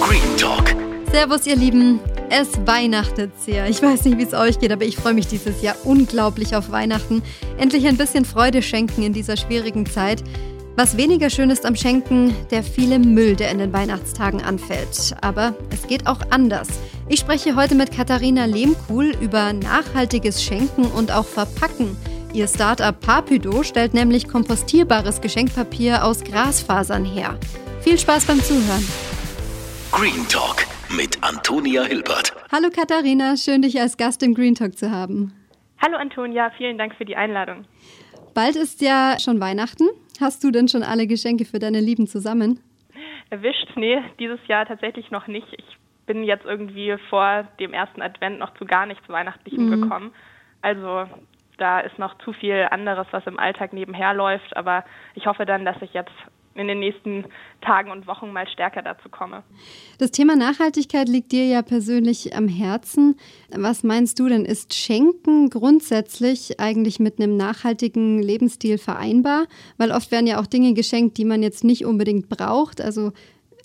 Green Talk. Servus, ihr Lieben. Es weihnachtet sehr. Ich weiß nicht, wie es euch geht, aber ich freue mich dieses Jahr unglaublich auf Weihnachten. Endlich ein bisschen Freude schenken in dieser schwierigen Zeit. Was weniger schön ist am Schenken, der viele Müll, der in den Weihnachtstagen anfällt. Aber es geht auch anders. Ich spreche heute mit Katharina Lehmkuhl über nachhaltiges Schenken und auch Verpacken. Ihr Startup Papydo stellt nämlich kompostierbares Geschenkpapier aus Grasfasern her. Viel Spaß beim Zuhören. Green Talk mit Antonia Hilbert. Hallo Katharina, schön dich als Gast im Green Talk zu haben. Hallo Antonia, vielen Dank für die Einladung. Bald ist ja schon Weihnachten. Hast du denn schon alle Geschenke für deine Lieben zusammen? Erwischt? Nee, dieses Jahr tatsächlich noch nicht. Ich bin jetzt irgendwie vor dem ersten Advent noch zu gar nichts Weihnachtlichem mhm. gekommen. Also da ist noch zu viel anderes, was im Alltag nebenher läuft. Aber ich hoffe dann, dass ich jetzt in den nächsten Tagen und Wochen mal stärker dazu komme. Das Thema Nachhaltigkeit liegt dir ja persönlich am Herzen. Was meinst du denn, ist Schenken grundsätzlich eigentlich mit einem nachhaltigen Lebensstil vereinbar? Weil oft werden ja auch Dinge geschenkt, die man jetzt nicht unbedingt braucht, also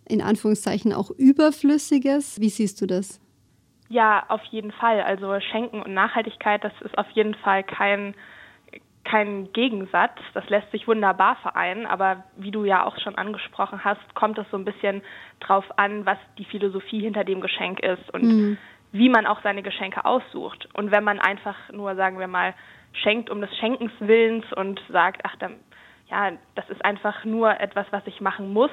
in Anführungszeichen auch überflüssiges. Wie siehst du das? Ja, auf jeden Fall. Also Schenken und Nachhaltigkeit, das ist auf jeden Fall kein kein Gegensatz. Das lässt sich wunderbar vereinen, aber wie du ja auch schon angesprochen hast, kommt es so ein bisschen drauf an, was die Philosophie hinter dem Geschenk ist und mhm. wie man auch seine Geschenke aussucht. Und wenn man einfach nur, sagen wir mal, schenkt um des Schenkens Willens und sagt, ach, dann, ja, das ist einfach nur etwas, was ich machen muss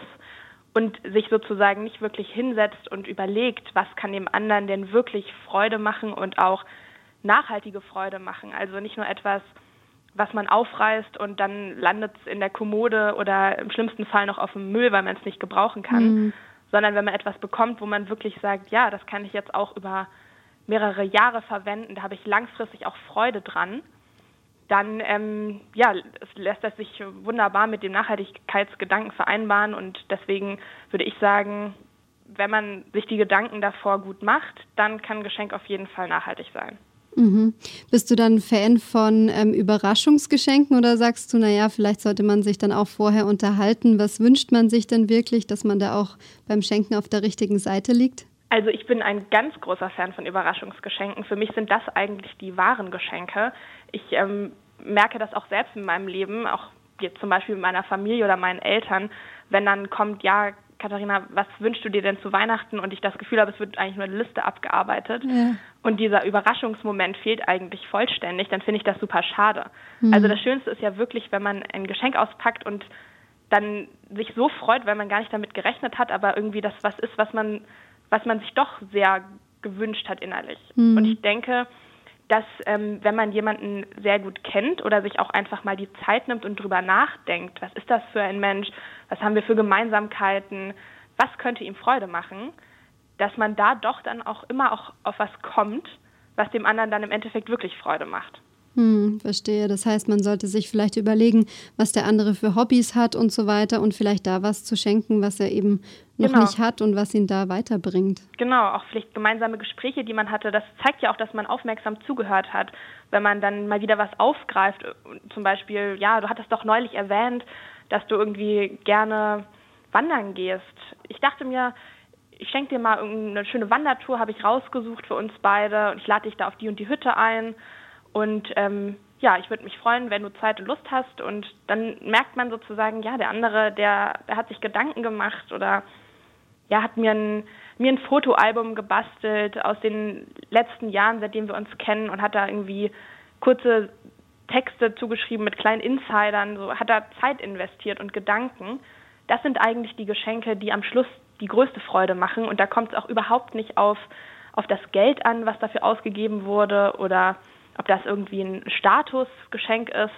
und sich sozusagen nicht wirklich hinsetzt und überlegt, was kann dem anderen denn wirklich Freude machen und auch nachhaltige Freude machen. Also nicht nur etwas, was man aufreißt und dann landet es in der Kommode oder im schlimmsten Fall noch auf dem Müll, weil man es nicht gebrauchen kann, mhm. sondern wenn man etwas bekommt, wo man wirklich sagt, ja, das kann ich jetzt auch über mehrere Jahre verwenden, da habe ich langfristig auch Freude dran, dann ähm, ja, lässt das sich wunderbar mit dem Nachhaltigkeitsgedanken vereinbaren und deswegen würde ich sagen, wenn man sich die Gedanken davor gut macht, dann kann ein Geschenk auf jeden Fall nachhaltig sein. Mhm. Bist du dann Fan von ähm, Überraschungsgeschenken oder sagst du, naja, vielleicht sollte man sich dann auch vorher unterhalten? Was wünscht man sich denn wirklich, dass man da auch beim Schenken auf der richtigen Seite liegt? Also ich bin ein ganz großer Fan von Überraschungsgeschenken. Für mich sind das eigentlich die wahren Geschenke. Ich ähm, merke das auch selbst in meinem Leben, auch jetzt zum Beispiel mit meiner Familie oder meinen Eltern, wenn dann kommt, ja, Katharina, was wünschst du dir denn zu Weihnachten? Und ich das Gefühl habe, es wird eigentlich nur eine Liste abgearbeitet. Ja. Und dieser Überraschungsmoment fehlt eigentlich vollständig, dann finde ich das super schade. Mhm. Also das Schönste ist ja wirklich, wenn man ein Geschenk auspackt und dann sich so freut, weil man gar nicht damit gerechnet hat, aber irgendwie das was ist, was man, was man sich doch sehr gewünscht hat innerlich. Mhm. Und ich denke, dass ähm, wenn man jemanden sehr gut kennt oder sich auch einfach mal die Zeit nimmt und drüber nachdenkt, was ist das für ein Mensch, was haben wir für Gemeinsamkeiten, was könnte ihm Freude machen, dass man da doch dann auch immer auch auf was kommt, was dem anderen dann im Endeffekt wirklich Freude macht. Hm, verstehe. Das heißt, man sollte sich vielleicht überlegen, was der andere für Hobbys hat und so weiter und vielleicht da was zu schenken, was er eben noch genau. nicht hat und was ihn da weiterbringt. Genau, auch vielleicht gemeinsame Gespräche, die man hatte. Das zeigt ja auch, dass man aufmerksam zugehört hat, wenn man dann mal wieder was aufgreift. Zum Beispiel, ja, du hattest doch neulich erwähnt, dass du irgendwie gerne wandern gehst. Ich dachte mir, ich schenke dir mal eine schöne Wandertour, habe ich rausgesucht für uns beide und ich lade dich da auf die und die Hütte ein. Und ähm, ja, ich würde mich freuen, wenn du Zeit und Lust hast. Und dann merkt man sozusagen, ja, der andere, der, der hat sich Gedanken gemacht oder ja, hat mir ein, mir ein Fotoalbum gebastelt aus den letzten Jahren, seitdem wir uns kennen und hat da irgendwie kurze Texte zugeschrieben mit kleinen Insidern, so hat er Zeit investiert und Gedanken. Das sind eigentlich die Geschenke, die am Schluss die größte Freude machen. Und da kommt es auch überhaupt nicht auf, auf das Geld an, was dafür ausgegeben wurde oder ob das irgendwie ein Statusgeschenk ist,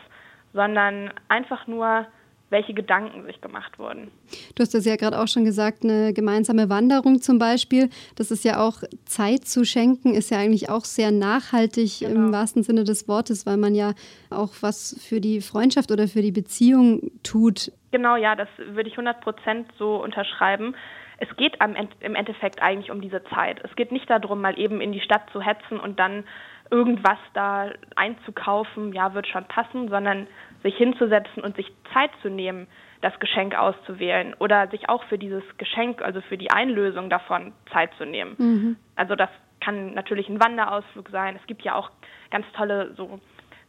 sondern einfach nur, welche Gedanken sich gemacht wurden. Du hast das ja gerade auch schon gesagt, eine gemeinsame Wanderung zum Beispiel. Das ist ja auch Zeit zu schenken, ist ja eigentlich auch sehr nachhaltig genau. im wahrsten Sinne des Wortes, weil man ja auch was für die Freundschaft oder für die Beziehung tut. Genau, ja, das würde ich 100 Prozent so unterschreiben. Es geht im Endeffekt eigentlich um diese Zeit. Es geht nicht darum, mal eben in die Stadt zu hetzen und dann irgendwas da einzukaufen, ja, wird schon passen, sondern sich hinzusetzen und sich Zeit zu nehmen, das Geschenk auszuwählen oder sich auch für dieses Geschenk, also für die Einlösung davon Zeit zu nehmen. Mhm. Also das kann natürlich ein Wanderausflug sein. Es gibt ja auch ganz tolle so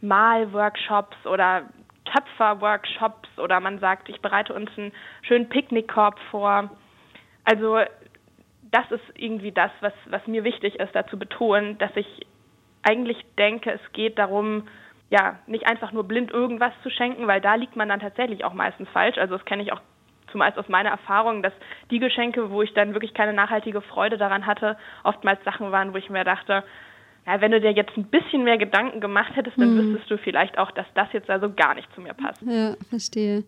Malworkshops oder Töpferworkshops oder man sagt, ich bereite uns einen schönen Picknickkorb vor. Also das ist irgendwie das, was, was mir wichtig ist, dazu betonen, dass ich eigentlich denke, es geht darum, ja, nicht einfach nur blind irgendwas zu schenken, weil da liegt man dann tatsächlich auch meistens falsch. Also das kenne ich auch zumeist aus meiner Erfahrung, dass die Geschenke, wo ich dann wirklich keine nachhaltige Freude daran hatte, oftmals Sachen waren, wo ich mir dachte, ja, wenn du dir jetzt ein bisschen mehr Gedanken gemacht hättest, dann hm. wüsstest du vielleicht auch, dass das jetzt also gar nicht zu mir passt. Ja, verstehe.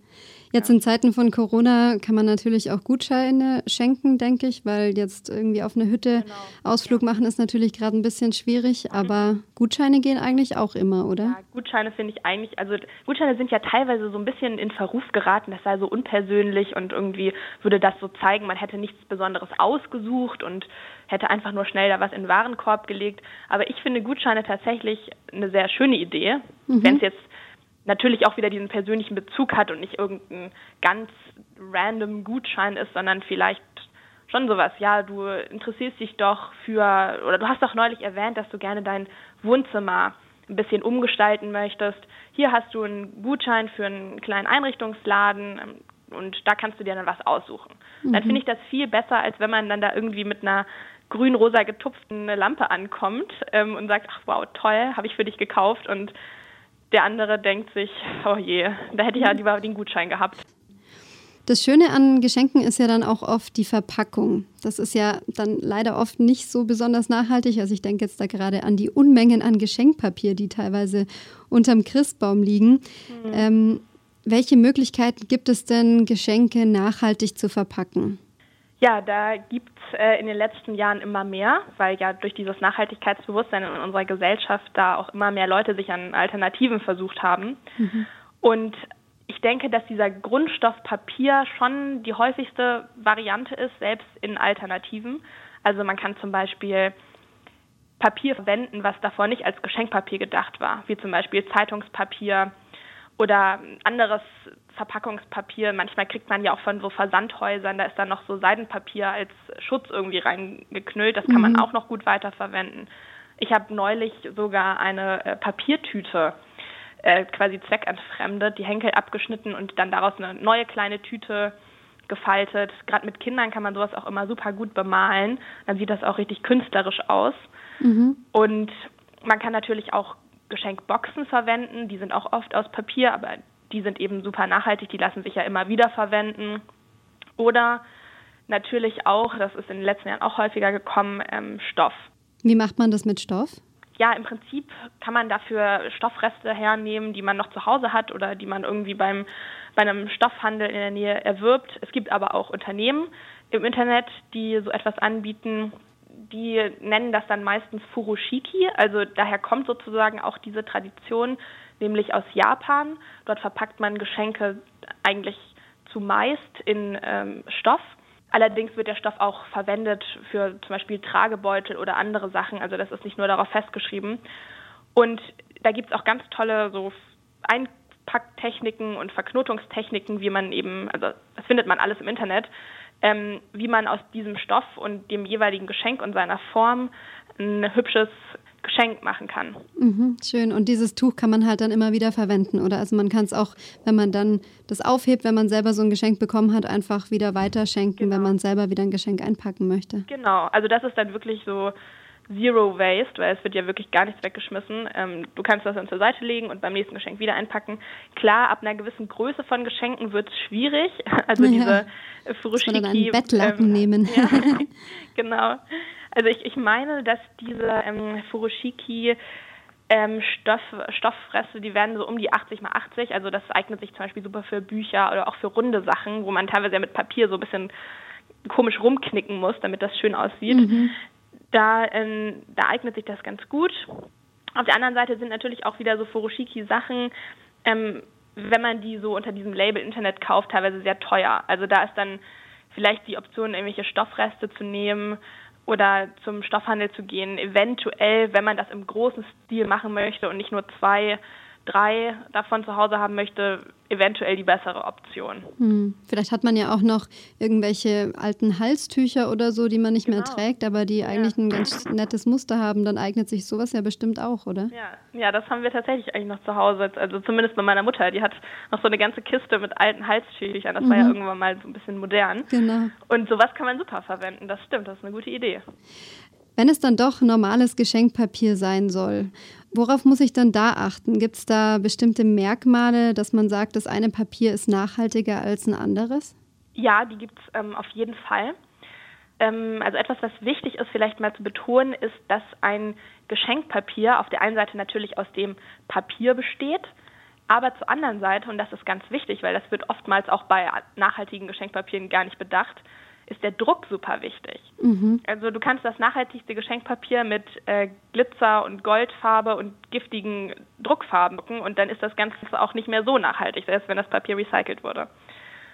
Jetzt in Zeiten von Corona kann man natürlich auch Gutscheine schenken, denke ich, weil jetzt irgendwie auf eine Hütte genau. Ausflug machen ist natürlich gerade ein bisschen schwierig, mhm. aber Gutscheine gehen eigentlich auch immer, oder? Ja, Gutscheine finde ich eigentlich, also Gutscheine sind ja teilweise so ein bisschen in Verruf geraten, das sei so unpersönlich und irgendwie würde das so zeigen, man hätte nichts Besonderes ausgesucht und hätte einfach nur schnell da was in den Warenkorb gelegt. Aber ich finde Gutscheine tatsächlich eine sehr schöne Idee, mhm. wenn es jetzt natürlich auch wieder diesen persönlichen Bezug hat und nicht irgendein ganz random Gutschein ist, sondern vielleicht schon sowas, ja, du interessierst dich doch für, oder du hast doch neulich erwähnt, dass du gerne dein Wohnzimmer ein bisschen umgestalten möchtest. Hier hast du einen Gutschein für einen kleinen Einrichtungsladen ähm, und da kannst du dir dann was aussuchen. Mhm. Dann finde ich das viel besser, als wenn man dann da irgendwie mit einer grün-rosa getupften Lampe ankommt ähm, und sagt, ach wow, toll, habe ich für dich gekauft und der andere denkt sich, oh je, da hätte ich ja lieber den Gutschein gehabt. Das Schöne an Geschenken ist ja dann auch oft die Verpackung. Das ist ja dann leider oft nicht so besonders nachhaltig. Also ich denke jetzt da gerade an die Unmengen an Geschenkpapier, die teilweise unterm Christbaum liegen. Mhm. Ähm, welche Möglichkeiten gibt es denn, Geschenke nachhaltig zu verpacken? Ja, da gibt es äh, in den letzten Jahren immer mehr, weil ja durch dieses Nachhaltigkeitsbewusstsein in unserer Gesellschaft da auch immer mehr Leute sich an Alternativen versucht haben. Mhm. Und ich denke, dass dieser Grundstoff Papier schon die häufigste Variante ist, selbst in Alternativen. Also man kann zum Beispiel Papier verwenden, was davor nicht als Geschenkpapier gedacht war, wie zum Beispiel Zeitungspapier oder anderes Verpackungspapier. Manchmal kriegt man ja auch von so Versandhäusern, da ist dann noch so Seidenpapier als Schutz irgendwie reingeknüllt. Das kann man mhm. auch noch gut weiterverwenden. Ich habe neulich sogar eine äh, Papiertüte äh, quasi zweckentfremdet, die Henkel abgeschnitten und dann daraus eine neue kleine Tüte gefaltet. Gerade mit Kindern kann man sowas auch immer super gut bemalen. Dann sieht das auch richtig künstlerisch aus. Mhm. Und man kann natürlich auch Geschenkboxen verwenden. Die sind auch oft aus Papier, aber die sind eben super nachhaltig, die lassen sich ja immer wieder verwenden. Oder natürlich auch, das ist in den letzten Jahren auch häufiger gekommen, ähm, Stoff. Wie macht man das mit Stoff? Ja, im Prinzip kann man dafür Stoffreste hernehmen, die man noch zu Hause hat oder die man irgendwie beim, bei einem Stoffhandel in der Nähe erwirbt. Es gibt aber auch Unternehmen im Internet, die so etwas anbieten. Die nennen das dann meistens Furoshiki. Also daher kommt sozusagen auch diese Tradition, nämlich aus Japan. Dort verpackt man Geschenke eigentlich zumeist in ähm, Stoff. Allerdings wird der Stoff auch verwendet für zum Beispiel Tragebeutel oder andere Sachen. Also das ist nicht nur darauf festgeschrieben. Und da gibt es auch ganz tolle so Einpacktechniken und Verknotungstechniken, wie man eben, also das findet man alles im Internet, ähm, wie man aus diesem Stoff und dem jeweiligen Geschenk und seiner Form ein hübsches Geschenk machen kann. Mhm, schön. Und dieses Tuch kann man halt dann immer wieder verwenden, oder? Also man kann es auch, wenn man dann das aufhebt, wenn man selber so ein Geschenk bekommen hat, einfach wieder weiterschenken, genau. wenn man selber wieder ein Geschenk einpacken möchte. Genau. Also das ist dann wirklich so Zero Waste, weil es wird ja wirklich gar nichts weggeschmissen. Ähm, du kannst das dann zur Seite legen und beim nächsten Geschenk wieder einpacken. Klar, ab einer gewissen Größe von Geschenken wird es schwierig. Also ja. diese dann einen Bettlaken ähm, nehmen. Ja, genau. Also ich, ich meine, dass diese ähm, Furoshiki ähm, Stoff, Stofffreste, die werden so um die 80 mal 80. Also das eignet sich zum Beispiel super für Bücher oder auch für runde Sachen, wo man teilweise ja mit Papier so ein bisschen komisch rumknicken muss, damit das schön aussieht. Mhm. Da, ähm, da eignet sich das ganz gut. Auf der anderen Seite sind natürlich auch wieder so Furoshiki-Sachen, ähm, wenn man die so unter diesem Label Internet kauft, teilweise sehr teuer. Also da ist dann vielleicht die Option, irgendwelche Stoffreste zu nehmen oder zum Stoffhandel zu gehen, eventuell, wenn man das im großen Stil machen möchte und nicht nur zwei drei davon zu Hause haben möchte, eventuell die bessere Option. Hm. Vielleicht hat man ja auch noch irgendwelche alten Halstücher oder so, die man nicht genau. mehr trägt, aber die eigentlich ja. ein ganz nettes Muster haben. Dann eignet sich sowas ja bestimmt auch, oder? Ja, ja, das haben wir tatsächlich eigentlich noch zu Hause. Also zumindest bei meiner Mutter. Die hat noch so eine ganze Kiste mit alten Halstüchern. Das mhm. war ja mhm. irgendwann mal so ein bisschen modern. Genau. Und sowas kann man super verwenden. Das stimmt. Das ist eine gute Idee. Wenn es dann doch normales Geschenkpapier sein soll, worauf muss ich dann da achten? Gibt es da bestimmte Merkmale, dass man sagt, das eine Papier ist nachhaltiger als ein anderes? Ja, die gibt es ähm, auf jeden Fall. Ähm, also etwas, was wichtig ist, vielleicht mal zu betonen, ist, dass ein Geschenkpapier auf der einen Seite natürlich aus dem Papier besteht, aber zur anderen Seite, und das ist ganz wichtig, weil das wird oftmals auch bei nachhaltigen Geschenkpapieren gar nicht bedacht, ist der Druck super wichtig. Mhm. Also du kannst das nachhaltigste Geschenkpapier mit äh, Glitzer und Goldfarbe und giftigen Druckfarben drucken und dann ist das Ganze auch nicht mehr so nachhaltig, selbst wenn das Papier recycelt wurde.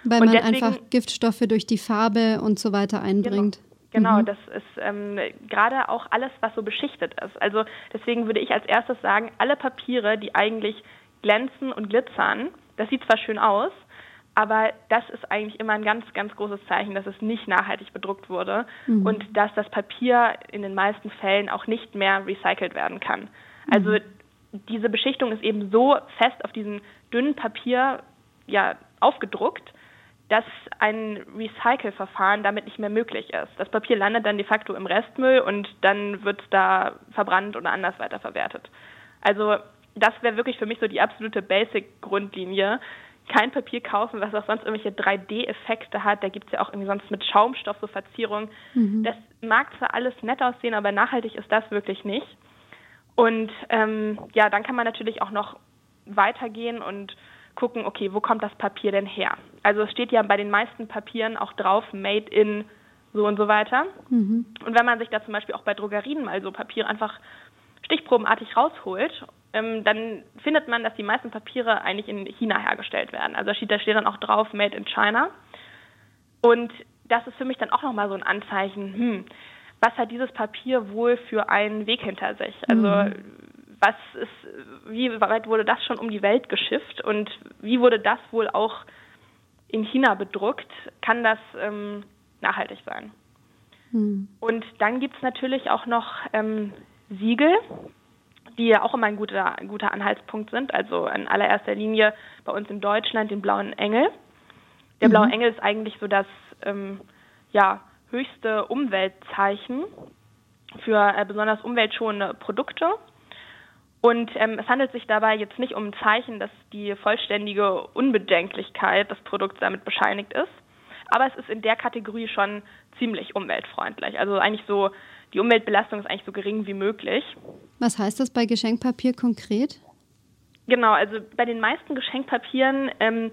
Weil und man deswegen, einfach Giftstoffe durch die Farbe und so weiter einbringt. Genau. Genau, mhm. das ist ähm, gerade auch alles, was so beschichtet ist. Also deswegen würde ich als erstes sagen, alle Papiere, die eigentlich glänzen und glitzern, das sieht zwar schön aus, aber das ist eigentlich immer ein ganz, ganz großes Zeichen, dass es nicht nachhaltig bedruckt wurde mhm. und dass das Papier in den meisten Fällen auch nicht mehr recycelt werden kann. Also mhm. diese Beschichtung ist eben so fest auf diesem dünnen Papier ja, aufgedruckt, dass ein Recycle-Verfahren damit nicht mehr möglich ist. Das Papier landet dann de facto im Restmüll und dann wird es da verbrannt oder anders weiterverwertet. Also das wäre wirklich für mich so die absolute Basic-Grundlinie, kein Papier kaufen, was auch sonst irgendwelche 3D-Effekte hat. Da gibt es ja auch irgendwie sonst mit Schaumstoff so Verzierungen. Mhm. Das mag zwar alles nett aussehen, aber nachhaltig ist das wirklich nicht. Und ähm, ja, dann kann man natürlich auch noch weitergehen und gucken, okay, wo kommt das Papier denn her? Also es steht ja bei den meisten Papieren auch drauf, made in so und so weiter. Mhm. Und wenn man sich da zum Beispiel auch bei Drogerien mal so Papier einfach stichprobenartig rausholt ähm, dann findet man, dass die meisten Papiere eigentlich in China hergestellt werden. Also da steht, da steht dann auch drauf Made in China. Und das ist für mich dann auch nochmal so ein Anzeichen, hm, was hat dieses Papier wohl für einen Weg hinter sich? Also mhm. was ist, wie weit wurde das schon um die Welt geschifft und wie wurde das wohl auch in China bedruckt? Kann das ähm, nachhaltig sein? Mhm. Und dann gibt es natürlich auch noch ähm, Siegel, die ja auch immer ein guter, ein guter Anhaltspunkt sind. Also in allererster Linie bei uns in Deutschland den blauen Engel. Der blaue mhm. Engel ist eigentlich so das ähm, ja, höchste Umweltzeichen für äh, besonders umweltschonende Produkte. Und ähm, es handelt sich dabei jetzt nicht um ein Zeichen, dass die vollständige Unbedenklichkeit des Produkts damit bescheinigt ist. Aber es ist in der Kategorie schon ziemlich umweltfreundlich. Also eigentlich so die Umweltbelastung ist eigentlich so gering wie möglich. Was heißt das bei Geschenkpapier konkret? Genau, also bei den meisten Geschenkpapieren ähm,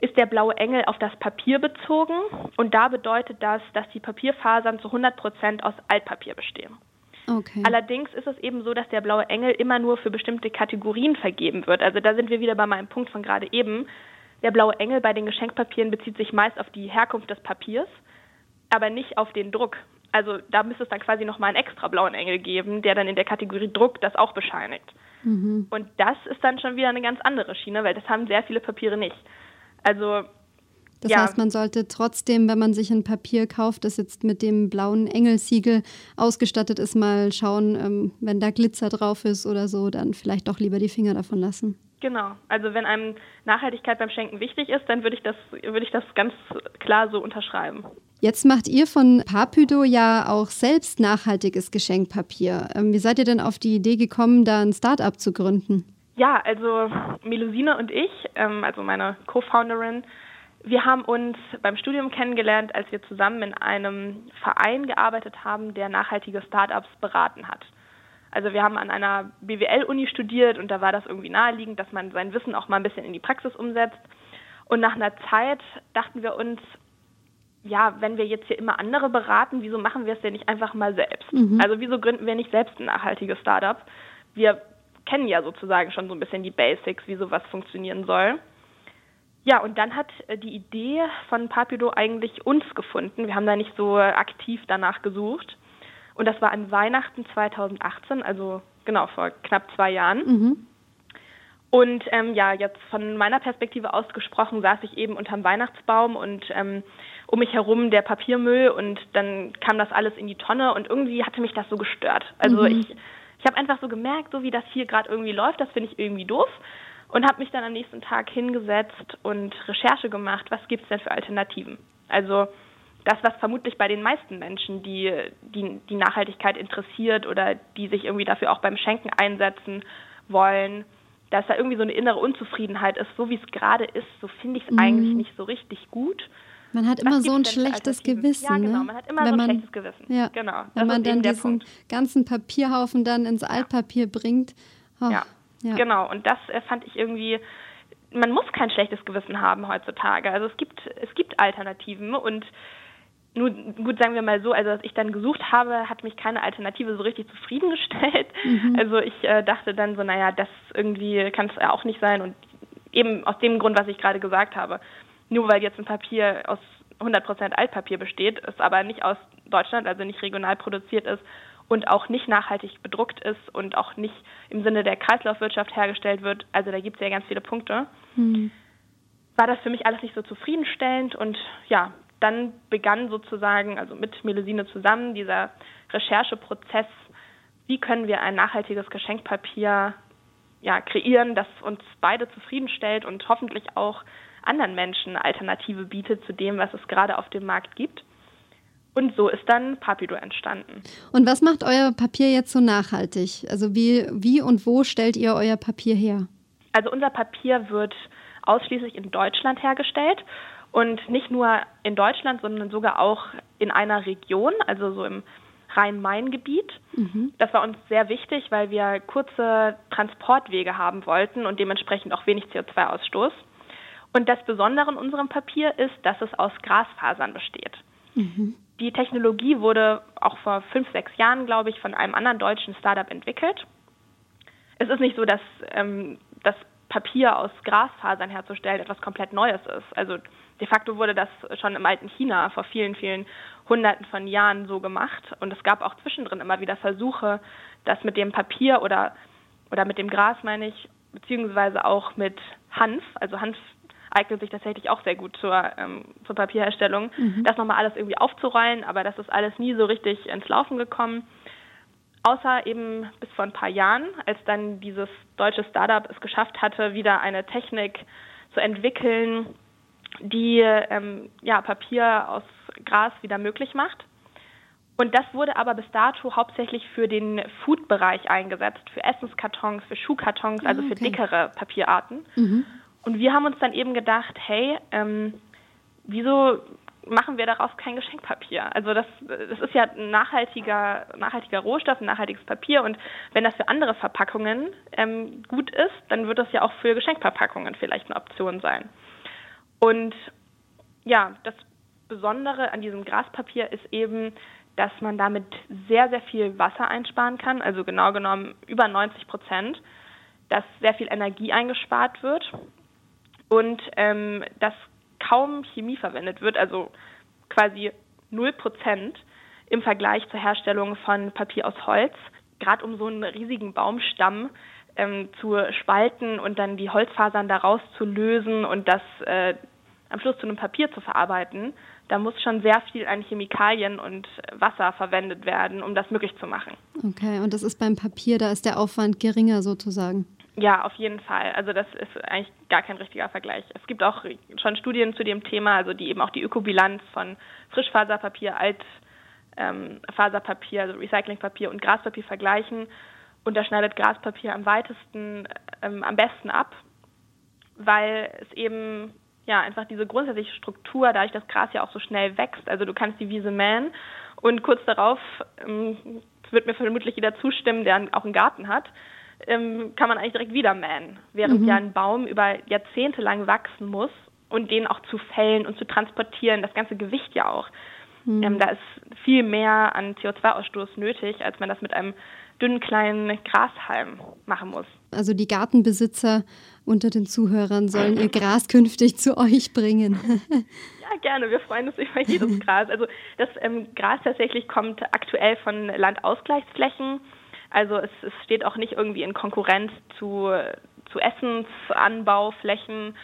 ist der blaue Engel auf das Papier bezogen und da bedeutet das, dass die Papierfasern zu 100 Prozent aus Altpapier bestehen. Okay. Allerdings ist es eben so, dass der blaue Engel immer nur für bestimmte Kategorien vergeben wird. Also da sind wir wieder bei meinem Punkt von gerade eben. Der blaue Engel bei den Geschenkpapieren bezieht sich meist auf die Herkunft des Papiers, aber nicht auf den Druck. Also da müsste es dann quasi nochmal einen extra blauen Engel geben, der dann in der Kategorie Druck das auch bescheinigt. Mhm. Und das ist dann schon wieder eine ganz andere Schiene, weil das haben sehr viele Papiere nicht. Also das ja. heißt, man sollte trotzdem, wenn man sich ein Papier kauft, das jetzt mit dem blauen Engelsiegel ausgestattet ist, mal schauen, ähm, wenn da Glitzer drauf ist oder so, dann vielleicht doch lieber die Finger davon lassen. Genau. Also wenn einem Nachhaltigkeit beim Schenken wichtig ist, dann würde ich das, würde ich das ganz klar so unterschreiben. Jetzt macht ihr von Papydo ja auch selbst nachhaltiges Geschenkpapier. Ähm, wie seid ihr denn auf die Idee gekommen, da ein Start-up zu gründen? Ja, also Melusine und ich, ähm, also meine Co-Founderin, wir haben uns beim Studium kennengelernt, als wir zusammen in einem Verein gearbeitet haben, der nachhaltige Startups beraten hat. Also wir haben an einer BWL-Uni studiert und da war das irgendwie naheliegend, dass man sein Wissen auch mal ein bisschen in die Praxis umsetzt. Und nach einer Zeit dachten wir uns, ja, wenn wir jetzt hier immer andere beraten, wieso machen wir es denn nicht einfach mal selbst? Mhm. Also wieso gründen wir nicht selbst ein nachhaltiges Startup? Wir kennen ja sozusagen schon so ein bisschen die Basics, wie sowas funktionieren soll. Ja, und dann hat äh, die Idee von Papido eigentlich uns gefunden. Wir haben da nicht so aktiv danach gesucht. Und das war an Weihnachten 2018, also genau vor knapp zwei Jahren. Mhm. Und ähm, ja, jetzt von meiner Perspektive aus gesprochen, saß ich eben unterm Weihnachtsbaum und ähm, um mich herum der Papiermüll und dann kam das alles in die Tonne und irgendwie hatte mich das so gestört. Also mhm. ich, ich habe einfach so gemerkt, so wie das hier gerade irgendwie läuft, das finde ich irgendwie doof und habe mich dann am nächsten Tag hingesetzt und Recherche gemacht, was gibt es denn für Alternativen. Also das, was vermutlich bei den meisten Menschen, die, die die Nachhaltigkeit interessiert oder die sich irgendwie dafür auch beim Schenken einsetzen wollen, dass da irgendwie so eine innere Unzufriedenheit ist, so wie es gerade ist, so finde ich es mhm. eigentlich nicht so richtig gut. Man hat immer so ein schlechtes Gewissen. Ja, genau, ne? man hat immer wenn so ein man, schlechtes Gewissen. Ja, genau. Wenn man dann diesen Punkt. ganzen Papierhaufen dann ins Altpapier bringt. Oh, ja. ja, genau. Und das äh, fand ich irgendwie, man muss kein schlechtes Gewissen haben heutzutage. Also es gibt, es gibt Alternativen und nur gut, sagen wir mal so, also als ich dann gesucht habe, hat mich keine Alternative so richtig zufriedengestellt. Mhm. Also ich äh, dachte dann so, naja, das irgendwie kann es ja auch nicht sein und eben aus dem Grund, was ich gerade gesagt habe. Nur weil jetzt ein Papier aus 100% Altpapier besteht, es aber nicht aus Deutschland, also nicht regional produziert ist und auch nicht nachhaltig bedruckt ist und auch nicht im Sinne der Kreislaufwirtschaft hergestellt wird, also da gibt es ja ganz viele Punkte, mhm. war das für mich alles nicht so zufriedenstellend und ja, dann begann sozusagen, also mit Melusine zusammen, dieser Rechercheprozess, wie können wir ein nachhaltiges Geschenkpapier ja, kreieren, das uns beide zufriedenstellt und hoffentlich auch anderen Menschen Alternative bietet zu dem, was es gerade auf dem Markt gibt. Und so ist dann Papido entstanden. Und was macht euer Papier jetzt so nachhaltig? Also wie, wie und wo stellt ihr euer Papier her? Also unser Papier wird ausschließlich in Deutschland hergestellt und nicht nur in Deutschland, sondern sogar auch in einer Region, also so im Rhein-Main-Gebiet. Mhm. Das war uns sehr wichtig, weil wir kurze Transportwege haben wollten und dementsprechend auch wenig CO2-Ausstoß. Und das Besondere in unserem Papier ist, dass es aus Grasfasern besteht. Mhm. Die Technologie wurde auch vor fünf, sechs Jahren, glaube ich, von einem anderen deutschen Startup entwickelt. Es ist nicht so, dass ähm, das Papier aus Grasfasern herzustellen etwas komplett Neues ist. Also de facto wurde das schon im alten China vor vielen, vielen Hunderten von Jahren so gemacht. Und es gab auch zwischendrin immer wieder Versuche, das mit dem Papier oder, oder mit dem Gras, meine ich, beziehungsweise auch mit Hanf, also Hanf eignet sich tatsächlich auch sehr gut zur, ähm, zur Papierherstellung, mhm. das nochmal alles irgendwie aufzurollen, aber das ist alles nie so richtig ins Laufen gekommen. Außer eben bis vor ein paar Jahren, als dann dieses deutsche Startup es geschafft hatte, wieder eine Technik zu entwickeln, die ähm, ja, Papier aus Gras wieder möglich macht. Und das wurde aber bis dato hauptsächlich für den Food-Bereich eingesetzt, für Essenskartons, für Schuhkartons, also für dickere Papierarten. Mhm. Und wir haben uns dann eben gedacht, hey, ähm, wieso machen wir daraus kein Geschenkpapier? Also das, das ist ja ein nachhaltiger, nachhaltiger Rohstoff, ein nachhaltiges Papier und wenn das für andere Verpackungen ähm, gut ist, dann wird das ja auch für Geschenkverpackungen vielleicht eine Option sein. Und ja, das Besondere an diesem Graspapier ist eben, dass man damit sehr, sehr viel Wasser einsparen kann, also genau genommen über 90 Prozent, dass sehr viel Energie eingespart wird und ähm, dass kaum Chemie verwendet wird, also quasi 0 Prozent im Vergleich zur Herstellung von Papier aus Holz, gerade um so einen riesigen Baumstamm ähm, zu spalten und dann die Holzfasern daraus zu lösen und das äh, am Schluss zu einem Papier zu verarbeiten, da muss schon sehr viel an Chemikalien und Wasser verwendet werden, um das möglich zu machen. Okay, und das ist beim Papier, da ist der Aufwand geringer sozusagen. Ja, auf jeden Fall. Also das ist eigentlich gar kein richtiger Vergleich. Es gibt auch schon Studien zu dem Thema, also die eben auch die Ökobilanz von Frischfaserpapier, Altfaserpapier, ähm, also Recyclingpapier und Graspapier vergleichen. Und da schneidet Graspapier am weitesten, ähm, am besten ab, weil es eben ja einfach diese grundsätzliche Struktur, dadurch das Gras ja auch so schnell wächst. Also du kannst die Wiese mähen und kurz darauf ähm, wird mir vermutlich jeder zustimmen, der auch einen Garten hat ähm, kann man eigentlich direkt wieder mähen. Während mhm. ja ein Baum über Jahrzehnte lang wachsen muss und den auch zu fällen und zu transportieren, das ganze Gewicht ja auch. Mhm. Ähm, da ist viel mehr an CO2-Ausstoß nötig, als man das mit einem dünnen kleinen Grashalm machen muss. Also die Gartenbesitzer unter den Zuhörern sollen ihr Gras künftig zu euch bringen. ja, gerne. Wir freuen uns über jedes Gras. Also das ähm, Gras tatsächlich kommt aktuell von Landausgleichsflächen. Also es, es steht auch nicht irgendwie in Konkurrenz zu, zu Essensanbauflächen.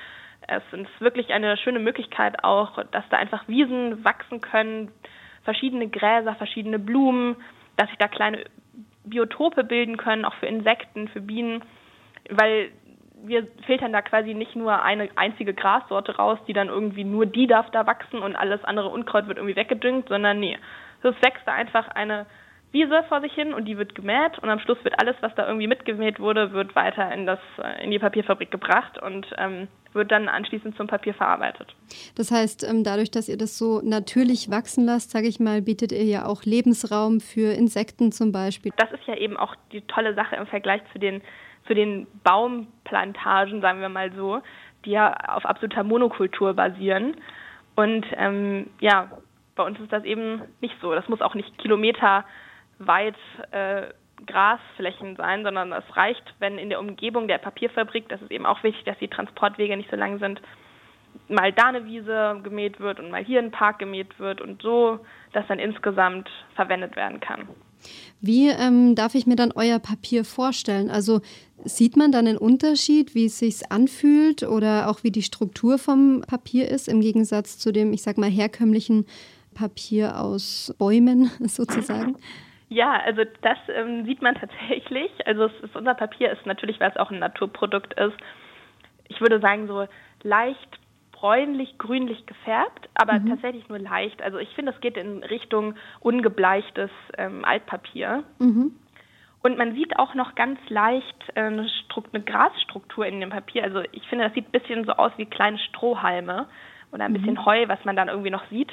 Es ist wirklich eine schöne Möglichkeit auch, dass da einfach Wiesen wachsen können, verschiedene Gräser, verschiedene Blumen, dass sich da kleine Biotope bilden können, auch für Insekten, für Bienen, weil wir filtern da quasi nicht nur eine einzige Grassorte raus, die dann irgendwie nur die darf da wachsen und alles andere Unkraut wird irgendwie weggedüngt, sondern nee, es wächst da einfach eine Wiese vor sich hin und die wird gemäht und am Schluss wird alles, was da irgendwie mitgemäht wurde, wird weiter in das in die Papierfabrik gebracht und ähm, wird dann anschließend zum Papier verarbeitet. Das heißt, ähm, dadurch, dass ihr das so natürlich wachsen lasst, sage ich mal, bietet ihr ja auch Lebensraum für Insekten zum Beispiel. Das ist ja eben auch die tolle Sache im Vergleich zu den zu den Baumplantagen, sagen wir mal so, die ja auf absoluter Monokultur basieren. Und ähm, ja, bei uns ist das eben nicht so. Das muss auch nicht kilometerweit äh, Grasflächen sein, sondern es reicht, wenn in der Umgebung der Papierfabrik, das ist eben auch wichtig, dass die Transportwege nicht so lang sind, mal da eine Wiese gemäht wird und mal hier ein Park gemäht wird und so, dass dann insgesamt verwendet werden kann. Wie ähm, darf ich mir dann euer Papier vorstellen? Also sieht man dann einen Unterschied, wie es sich anfühlt oder auch wie die Struktur vom Papier ist im Gegensatz zu dem, ich sag mal, herkömmlichen Papier aus Bäumen sozusagen? Ja, also das ähm, sieht man tatsächlich. Also es ist, unser Papier ist natürlich, weil es auch ein Naturprodukt ist, ich würde sagen so leicht bräunlich-grünlich gefärbt, aber mhm. tatsächlich nur leicht. Also ich finde, es geht in Richtung ungebleichtes ähm, Altpapier. Mhm. Und man sieht auch noch ganz leicht äh, eine, eine, Grasstruktur in dem Papier. Also ich finde, das sieht ein bisschen so aus wie kleine Strohhalme oder ein mhm. bisschen Heu, was man dann irgendwie noch sieht.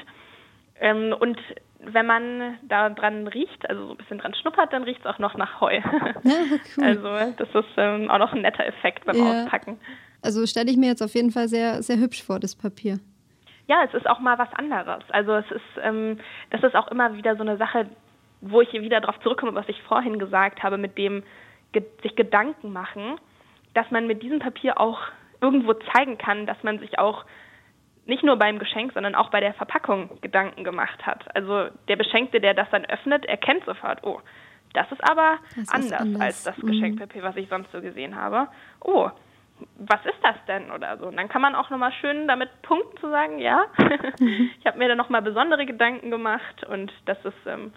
Ähm, und wenn man da dran riecht, also so ein bisschen dran schnuppert, dann riecht es auch noch nach Heu. Ja, cool. Also das ist ähm, auch noch ein netter Effekt beim ja. Auspacken. Also stelle ich mir jetzt auf jeden Fall sehr, sehr hübsch vor, das Papier. Ja, es ist auch mal was anderes. Also es ist, ähm, das ist auch immer wieder so eine Sache, wo ich hier wieder darauf zurückkomme, was ich vorhin gesagt habe, mit dem ge sich Gedanken machen, dass man mit diesem Papier auch irgendwo zeigen kann, dass man sich auch nicht nur beim Geschenk, sondern auch bei der Verpackung Gedanken gemacht hat. Also der Beschenkte, der das dann öffnet, erkennt sofort, oh, das ist aber das anders, ist anders, als das. Geschenkpapier, was ich sonst so gesehen habe. Oh, was ist das denn oder so. Und dann kann man auch nochmal schön damit punkten zu sagen, ja, mhm. ich habe mir da nochmal besondere Gedanken gemacht und das ist ähm,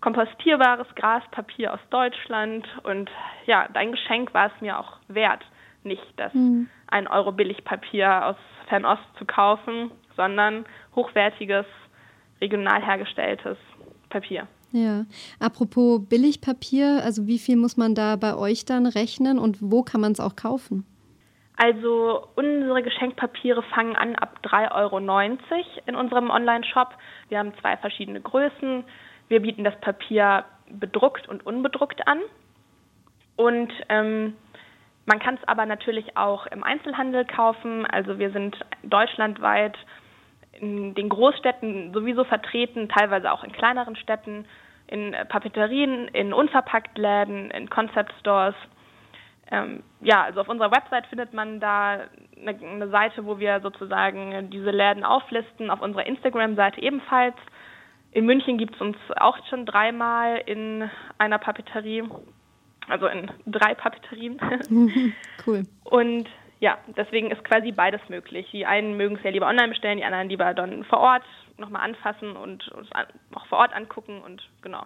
kompostierbares Graspapier aus Deutschland und ja, dein Geschenk war es mir auch wert, nicht das mhm. ein Euro Billigpapier aus Fernost zu kaufen, sondern hochwertiges, regional hergestelltes Papier. Ja, apropos Billigpapier, also wie viel muss man da bei euch dann rechnen und wo kann man es auch kaufen? Also unsere Geschenkpapiere fangen an ab 3,90 Euro in unserem Online-Shop. Wir haben zwei verschiedene Größen. Wir bieten das Papier bedruckt und unbedruckt an. Und ähm, man kann es aber natürlich auch im Einzelhandel kaufen. Also wir sind deutschlandweit in den Großstädten sowieso vertreten, teilweise auch in kleineren Städten, in Papeterien, in Unverpacktläden, in Concept Stores. Ähm, ja, also auf unserer Website findet man da eine, eine Seite, wo wir sozusagen diese Läden auflisten, auf unserer Instagram-Seite ebenfalls. In München gibt es uns auch schon dreimal in einer Papeterie also in drei Papeterien. cool. Und ja, deswegen ist quasi beides möglich. Die einen mögen es ja lieber online bestellen, die anderen lieber dann vor Ort nochmal anfassen und auch vor Ort angucken und genau.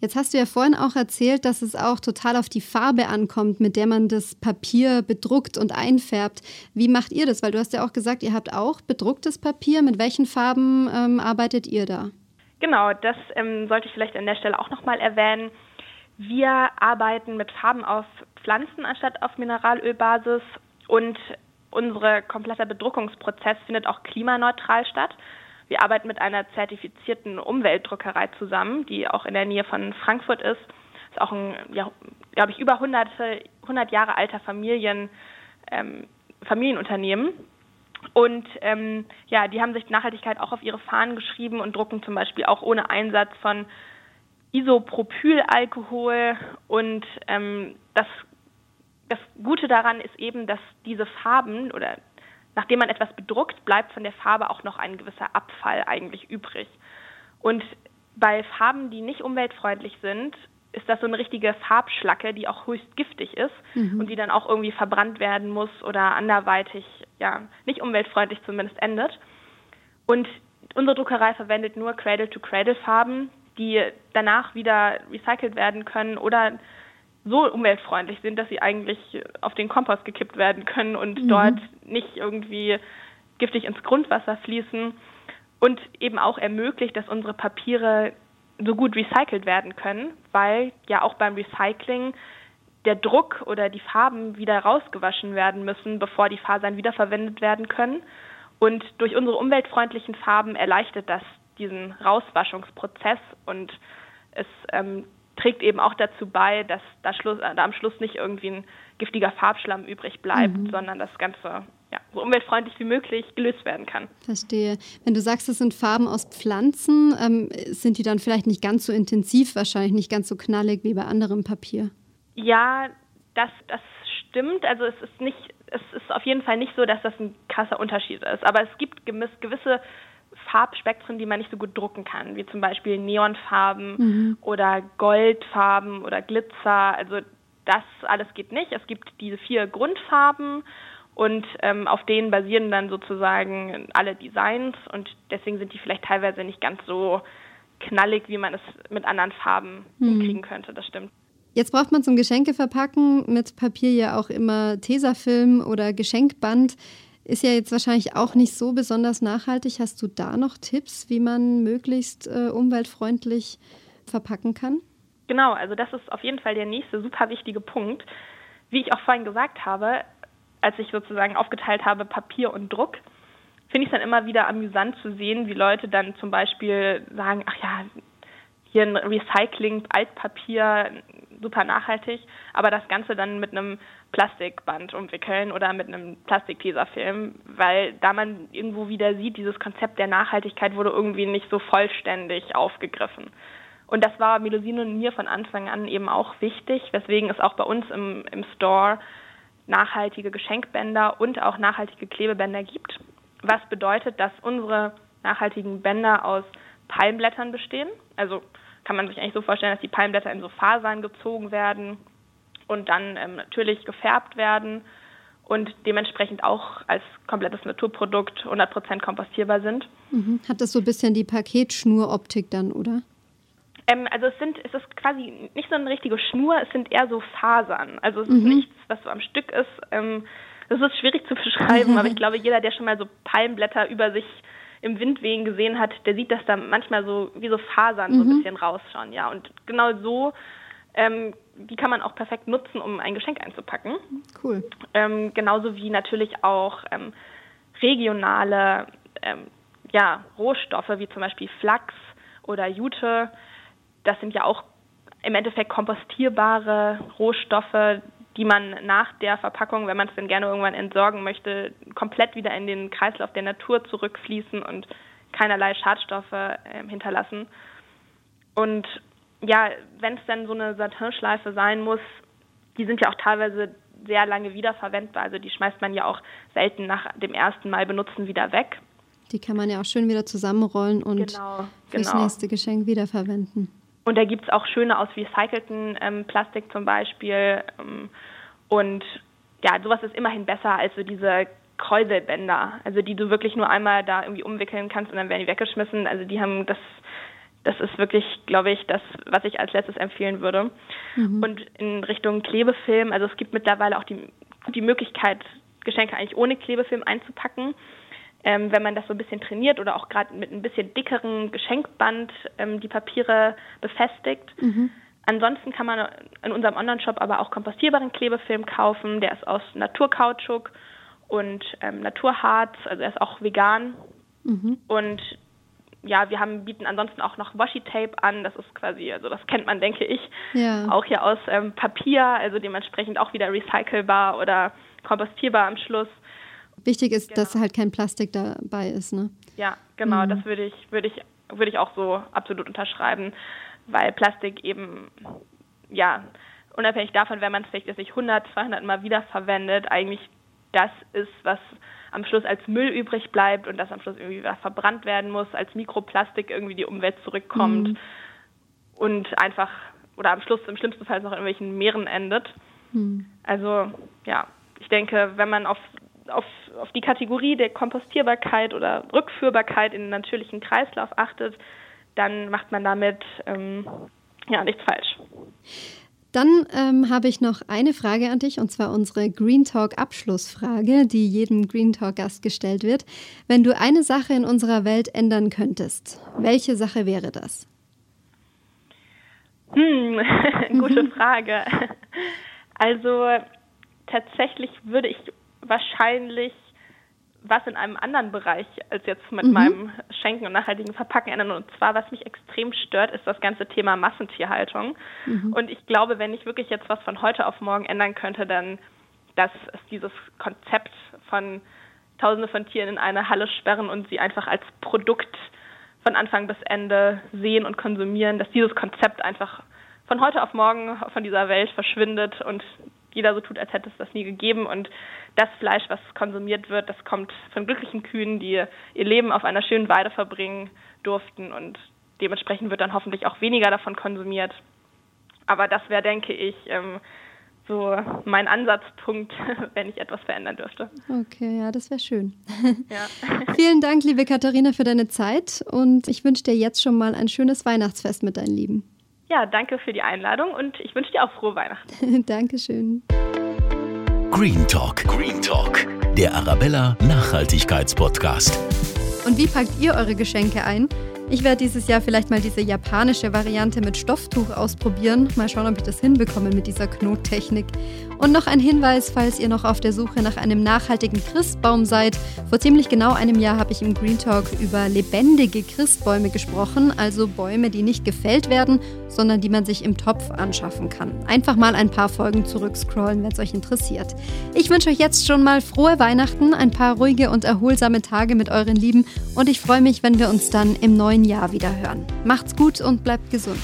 Jetzt hast du ja vorhin auch erzählt, dass es auch total auf die Farbe ankommt, mit der man das Papier bedruckt und einfärbt. Wie macht ihr das? Weil du hast ja auch gesagt, ihr habt auch bedrucktes Papier. Mit welchen Farben ähm, arbeitet ihr da? Genau, das ähm, sollte ich vielleicht an der Stelle auch nochmal erwähnen. Wir arbeiten mit Farben auf Pflanzen anstatt auf Mineralölbasis und unser kompletter Bedruckungsprozess findet auch klimaneutral statt. Wir arbeiten mit einer zertifizierten Umweltdruckerei zusammen, die auch in der Nähe von Frankfurt ist. Das ist auch ein, ja, glaube ich, über 100, 100 Jahre alter Familien, ähm, Familienunternehmen. Und ähm, ja, die haben sich Nachhaltigkeit auch auf ihre Fahnen geschrieben und drucken zum Beispiel auch ohne Einsatz von Isopropylalkohol. Und ähm, das, das Gute daran ist eben, dass diese Farben oder nachdem man etwas bedruckt, bleibt von der Farbe auch noch ein gewisser Abfall eigentlich übrig. Und bei Farben, die nicht umweltfreundlich sind, ist das so eine richtige Farbschlacke, die auch höchst giftig ist mhm. und die dann auch irgendwie verbrannt werden muss oder anderweitig, ja, nicht umweltfreundlich zumindest endet. Und unsere Druckerei verwendet nur Cradle-to-Cradle-Farben, die danach wieder recycelt werden können oder so umweltfreundlich sind, dass sie eigentlich auf den Kompost gekippt werden können und mhm. dort nicht irgendwie giftig ins Grundwasser fließen und eben auch ermöglicht, dass unsere Papiere so gut recycelt werden können, weil ja auch beim Recycling der Druck oder die Farben wieder rausgewaschen werden müssen, bevor die Fasern wiederverwendet werden können. Und durch unsere umweltfreundlichen Farben erleichtert das diesen Rauswaschungsprozess und es ähm, trägt eben auch dazu bei, dass da, Schluss, da am Schluss nicht irgendwie ein giftiger Farbschlamm übrig bleibt, mhm. sondern das Ganze ja, so umweltfreundlich wie möglich gelöst werden kann. Verstehe. Wenn du sagst, es sind Farben aus Pflanzen, ähm, sind die dann vielleicht nicht ganz so intensiv, wahrscheinlich nicht ganz so knallig wie bei anderem Papier? Ja, das, das stimmt. Also es ist nicht, es ist auf jeden Fall nicht so, dass das ein krasser Unterschied ist. Aber es gibt gewisse Farbspektren, die man nicht so gut drucken kann, wie zum Beispiel Neonfarben mhm. oder Goldfarben oder Glitzer. Also das alles geht nicht. Es gibt diese vier Grundfarben und ähm, auf denen basieren dann sozusagen alle Designs und deswegen sind die vielleicht teilweise nicht ganz so knallig, wie man es mit anderen Farben hm. hinkriegen könnte, das stimmt. Jetzt braucht man zum Geschenke verpacken mit Papier ja auch immer Tesafilm oder Geschenkband. Ist ja jetzt wahrscheinlich auch nicht so besonders nachhaltig. Hast du da noch Tipps, wie man möglichst äh, umweltfreundlich verpacken kann? Genau, also das ist auf jeden Fall der nächste super wichtige Punkt. Wie ich auch vorhin gesagt habe, als ich sozusagen aufgeteilt habe Papier und Druck, finde ich es dann immer wieder amüsant zu sehen, wie Leute dann zum Beispiel sagen, ach ja, hier ein Recycling, Altpapier, super nachhaltig, aber das Ganze dann mit einem Plastikband umwickeln oder mit einem Plastiktesafilm, weil da man irgendwo wieder sieht, dieses Konzept der Nachhaltigkeit wurde irgendwie nicht so vollständig aufgegriffen. Und das war Melusine und mir von Anfang an eben auch wichtig, weswegen es auch bei uns im, im Store nachhaltige Geschenkbänder und auch nachhaltige Klebebänder gibt. Was bedeutet, dass unsere nachhaltigen Bänder aus Palmblättern bestehen. Also kann man sich eigentlich so vorstellen, dass die Palmblätter in so Fasern gezogen werden und dann ähm, natürlich gefärbt werden und dementsprechend auch als komplettes Naturprodukt 100% kompostierbar sind. Mhm. Hat das so ein bisschen die Paketschnuroptik dann, oder? Ähm, also es sind, es ist quasi nicht so eine richtige Schnur, es sind eher so Fasern. Also es mhm. ist nichts, was so am Stück ist. Ähm, das ist schwierig zu beschreiben, aber ich glaube, jeder, der schon mal so Palmblätter über sich im Wind wehen gesehen hat, der sieht, dass da manchmal so wie so Fasern mhm. so ein mhm. bisschen rausschauen, ja. Und genau so, ähm, die kann man auch perfekt nutzen, um ein Geschenk einzupacken. Cool. Ähm, genauso wie natürlich auch ähm, regionale ähm, ja, Rohstoffe, wie zum Beispiel Flachs oder Jute, das sind ja auch im Endeffekt kompostierbare Rohstoffe, die man nach der Verpackung, wenn man es dann gerne irgendwann entsorgen möchte, komplett wieder in den Kreislauf der Natur zurückfließen und keinerlei Schadstoffe äh, hinterlassen. Und ja, wenn es dann so eine Satinschleife sein muss, die sind ja auch teilweise sehr lange wiederverwendbar. Also die schmeißt man ja auch selten nach dem ersten Mal benutzen wieder weg. Die kann man ja auch schön wieder zusammenrollen und genau, fürs genau. nächste Geschenk wiederverwenden. Und da gibt es auch schöne aus recycelten ähm, Plastik zum Beispiel. Ähm, und ja, sowas ist immerhin besser als so diese Kräuselbänder, also die du wirklich nur einmal da irgendwie umwickeln kannst und dann werden die weggeschmissen. Also die haben das, das ist wirklich, glaube ich, das, was ich als letztes empfehlen würde. Mhm. Und in Richtung Klebefilm, also es gibt mittlerweile auch die, die Möglichkeit, Geschenke eigentlich ohne Klebefilm einzupacken ähm, wenn man das so ein bisschen trainiert oder auch gerade mit ein bisschen dickeren Geschenkband ähm, die Papiere befestigt. Mhm. Ansonsten kann man in unserem Online-Shop aber auch kompostierbaren Klebefilm kaufen. Der ist aus Naturkautschuk und ähm, Naturharz, also er ist auch vegan. Mhm. Und ja, wir haben, bieten ansonsten auch noch Washi-Tape an. Das ist quasi, also das kennt man, denke ich, ja. auch hier aus ähm, Papier, also dementsprechend auch wieder recycelbar oder kompostierbar am Schluss. Wichtig ist, genau. dass halt kein Plastik dabei ist, ne? Ja, genau, mhm. das würde ich, würde ich, würde ich auch so absolut unterschreiben, weil Plastik eben, ja, unabhängig davon, wenn man es vielleicht nicht 100, 200 Mal wiederverwendet, eigentlich das ist, was am Schluss als Müll übrig bleibt und das am Schluss irgendwie wieder verbrannt werden muss, als Mikroplastik irgendwie die Umwelt zurückkommt mhm. und einfach oder am Schluss im schlimmsten Fall noch in irgendwelchen Meeren endet. Mhm. Also ja, ich denke, wenn man auf, auf, auf die Kategorie der Kompostierbarkeit oder Rückführbarkeit in den natürlichen Kreislauf achtet, dann macht man damit ähm, ja nichts falsch. Dann ähm, habe ich noch eine Frage an dich und zwar unsere Green Talk Abschlussfrage, die jedem Green Talk Gast gestellt wird. Wenn du eine Sache in unserer Welt ändern könntest, welche Sache wäre das? Hm, gute Frage. Also tatsächlich würde ich wahrscheinlich was in einem anderen Bereich als jetzt mit mhm. meinem Schenken und nachhaltigen Verpacken ändern. Und zwar, was mich extrem stört, ist das ganze Thema Massentierhaltung. Mhm. Und ich glaube, wenn ich wirklich jetzt was von heute auf morgen ändern könnte, dann, dass es dieses Konzept von Tausende von Tieren in eine Halle sperren und sie einfach als Produkt von Anfang bis Ende sehen und konsumieren, dass dieses Konzept einfach von heute auf morgen von dieser Welt verschwindet und jeder so tut, als hätte es das nie gegeben. Und das Fleisch, was konsumiert wird, das kommt von glücklichen Kühen, die ihr Leben auf einer schönen Weide verbringen durften. Und dementsprechend wird dann hoffentlich auch weniger davon konsumiert. Aber das wäre, denke ich, ähm, so mein Ansatzpunkt, wenn ich etwas verändern dürfte. Okay, ja, das wäre schön. Ja. Vielen Dank, liebe Katharina, für deine Zeit und ich wünsche dir jetzt schon mal ein schönes Weihnachtsfest mit deinen Lieben. Ja, danke für die Einladung und ich wünsche dir auch frohe Weihnachten. Dankeschön. Green Talk. Green Talk. Der Arabella Nachhaltigkeitspodcast. Und wie packt ihr eure Geschenke ein? Ich werde dieses Jahr vielleicht mal diese japanische Variante mit Stofftuch ausprobieren. Mal schauen, ob ich das hinbekomme mit dieser Knottechnik. Und noch ein Hinweis, falls ihr noch auf der Suche nach einem nachhaltigen Christbaum seid. Vor ziemlich genau einem Jahr habe ich im Green Talk über lebendige Christbäume gesprochen, also Bäume, die nicht gefällt werden, sondern die man sich im Topf anschaffen kann. Einfach mal ein paar Folgen zurückscrollen, wenn es euch interessiert. Ich wünsche euch jetzt schon mal frohe Weihnachten, ein paar ruhige und erholsame Tage mit euren Lieben und ich freue mich, wenn wir uns dann im neuen Jahr wieder hören. Macht's gut und bleibt gesund.